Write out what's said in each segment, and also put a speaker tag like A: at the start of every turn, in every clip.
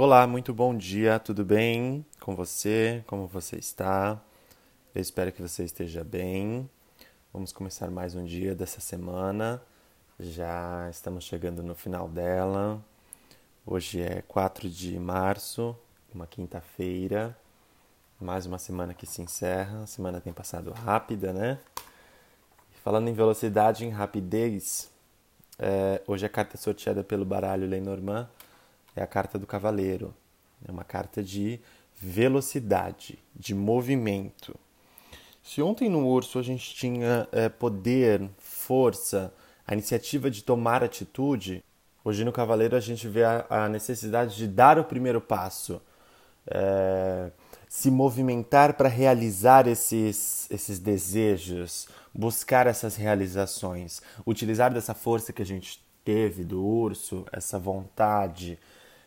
A: Olá, muito bom dia, tudo bem com você? Como você está? Eu espero que você esteja bem. Vamos começar mais um dia dessa semana. Já estamos chegando no final dela. Hoje é 4 de março, uma quinta-feira. Mais uma semana que se encerra. A semana tem passado rápida, né? Falando em velocidade, em rapidez, é, hoje a carta sorteada pelo baralho Lenormand é a carta do cavaleiro. É uma carta de velocidade, de movimento. Se ontem no urso a gente tinha é, poder, força, a iniciativa de tomar atitude, hoje no cavaleiro a gente vê a, a necessidade de dar o primeiro passo, é, se movimentar para realizar esses, esses desejos, buscar essas realizações, utilizar dessa força que a gente teve do urso, essa vontade,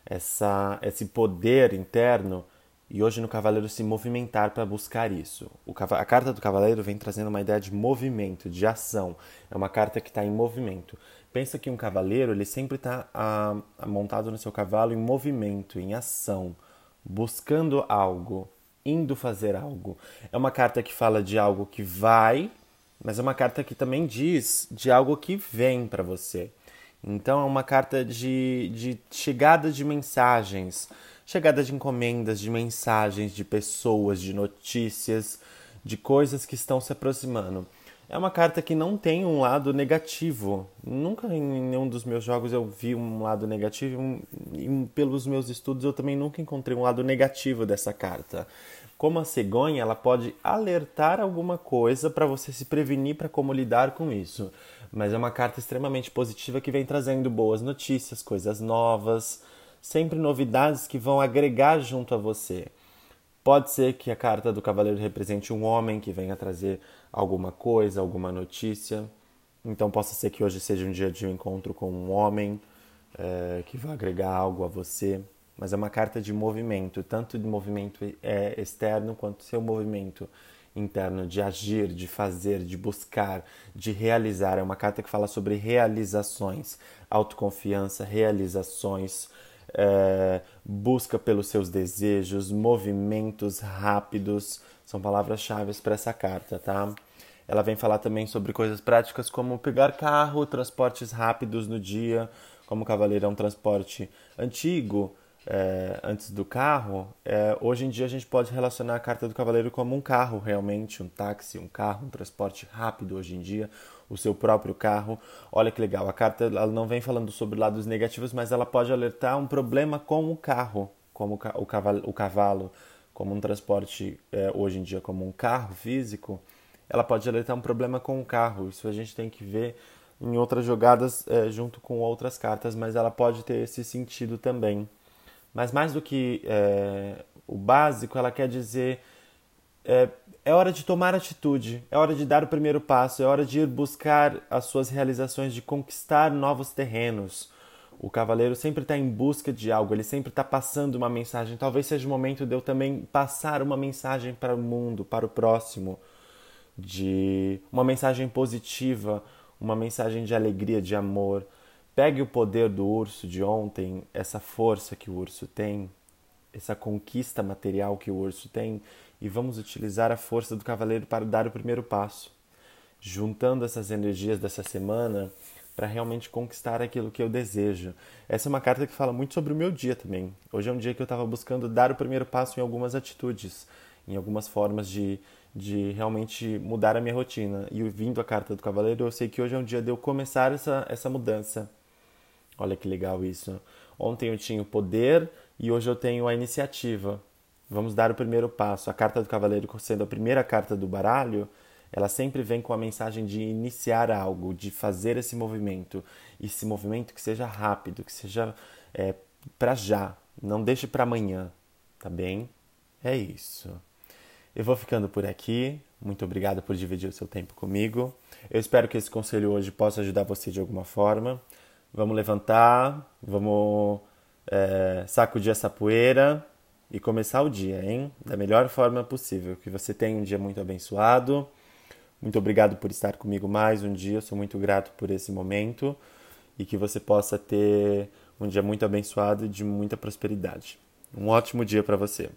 A: essa, esse poder interno e hoje no cavaleiro se movimentar para buscar isso. O, a carta do cavaleiro vem trazendo uma ideia de movimento, de ação. É uma carta que está em movimento. Pensa que um cavaleiro ele sempre está montado no seu cavalo em movimento, em ação, buscando algo, indo fazer algo. É uma carta que fala de algo que vai, mas é uma carta que também diz de algo que vem para você. Então é uma carta de, de chegada de mensagens, chegada de encomendas, de mensagens, de pessoas, de notícias, de coisas que estão se aproximando. É uma carta que não tem um lado negativo. Nunca em nenhum dos meus jogos eu vi um lado negativo. E pelos meus estudos eu também nunca encontrei um lado negativo dessa carta. Como a cegonha, ela pode alertar alguma coisa para você se prevenir para como lidar com isso mas é uma carta extremamente positiva que vem trazendo boas notícias, coisas novas, sempre novidades que vão agregar junto a você. Pode ser que a carta do cavaleiro represente um homem que venha trazer alguma coisa, alguma notícia. Então possa ser que hoje seja um dia de um encontro com um homem é, que vai agregar algo a você. Mas é uma carta de movimento, tanto de movimento é, externo quanto seu movimento interno de agir, de fazer, de buscar, de realizar. É uma carta que fala sobre realizações, autoconfiança, realizações, é, busca pelos seus desejos, movimentos rápidos. São palavras-chave para essa carta, tá? Ela vem falar também sobre coisas práticas como pegar carro, transportes rápidos no dia, como o cavaleiro é um transporte antigo, é, antes do carro, é, hoje em dia a gente pode relacionar a carta do cavaleiro como um carro realmente, um táxi, um carro, um transporte rápido hoje em dia, o seu próprio carro. Olha que legal, a carta ela não vem falando sobre lados negativos, mas ela pode alertar um problema com o carro, como o cavalo, o cavalo como um transporte é, hoje em dia como um carro físico, ela pode alertar um problema com o carro. Isso a gente tem que ver em outras jogadas é, junto com outras cartas, mas ela pode ter esse sentido também. Mas mais do que é, o básico, ela quer dizer é, é hora de tomar atitude, é hora de dar o primeiro passo, é hora de ir buscar as suas realizações, de conquistar novos terrenos. O cavaleiro sempre está em busca de algo, ele sempre está passando uma mensagem. Talvez seja o momento de eu também passar uma mensagem para o mundo, para o próximo, de uma mensagem positiva, uma mensagem de alegria, de amor. Pegue o poder do urso de ontem, essa força que o urso tem, essa conquista material que o urso tem, e vamos utilizar a força do cavaleiro para dar o primeiro passo, juntando essas energias dessa semana para realmente conquistar aquilo que eu desejo. Essa é uma carta que fala muito sobre o meu dia também. Hoje é um dia que eu estava buscando dar o primeiro passo em algumas atitudes, em algumas formas de, de realmente mudar a minha rotina. E vindo a carta do cavaleiro, eu sei que hoje é um dia de eu começar essa, essa mudança Olha que legal isso. Ontem eu tinha o poder e hoje eu tenho a iniciativa. Vamos dar o primeiro passo. A carta do cavaleiro, sendo a primeira carta do baralho, ela sempre vem com a mensagem de iniciar algo, de fazer esse movimento. Esse movimento que seja rápido, que seja é, para já. Não deixe para amanhã, tá bem? É isso. Eu vou ficando por aqui. Muito obrigado por dividir o seu tempo comigo. Eu espero que esse conselho hoje possa ajudar você de alguma forma. Vamos levantar, vamos é, sacudir essa poeira e começar o dia, hein? Da melhor forma possível. Que você tenha um dia muito abençoado. Muito obrigado por estar comigo mais um dia. Eu sou muito grato por esse momento e que você possa ter um dia muito abençoado e de muita prosperidade. Um ótimo dia para você.